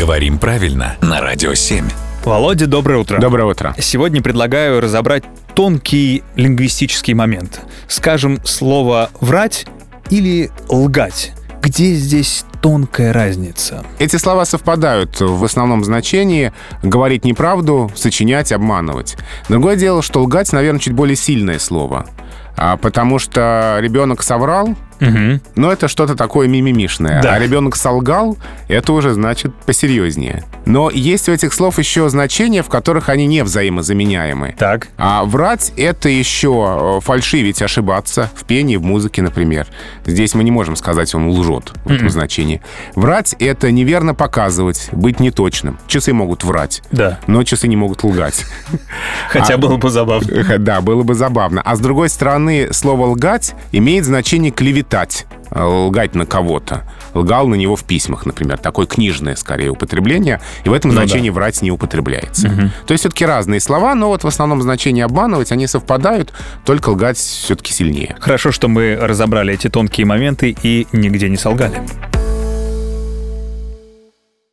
Говорим правильно на Радио 7. Володя, доброе утро. Доброе утро. Сегодня предлагаю разобрать тонкий лингвистический момент. Скажем, слово «врать» или «лгать». Где здесь тонкая разница? Эти слова совпадают в основном значении говорить неправду, сочинять, обманывать. Другое дело, что лгать, наверное, чуть более сильное слово. А, потому что ребенок соврал, Угу. но это что-то такое мимимишное. Да. А ребенок солгал, это уже значит посерьезнее. Но есть у этих слов еще значения, в которых они не взаимозаменяемы. Так. А врать — это еще э, фальшивить, ошибаться в пении, в музыке, например. Здесь мы не можем сказать, он лжет в этом значении. Врать — это неверно показывать, быть неточным. Часы могут врать, Да. но часы не могут лгать. Хотя А- было бы забавно. Да, было бы забавно. А с другой стороны, слово «лгать» имеет значение «клеветать», э, лгать на кого-то. Лгал на него в письмах, например. Такое книжное, скорее, употребление. И в этом Ну да. значении «врать» не употребляется. То есть все-таки разные слова, но вот в основном значение «обманывать» они совпадают, только лгать все-таки сильнее. Хорошо, что мы разобрали эти тонкие моменты и нигде не солгали.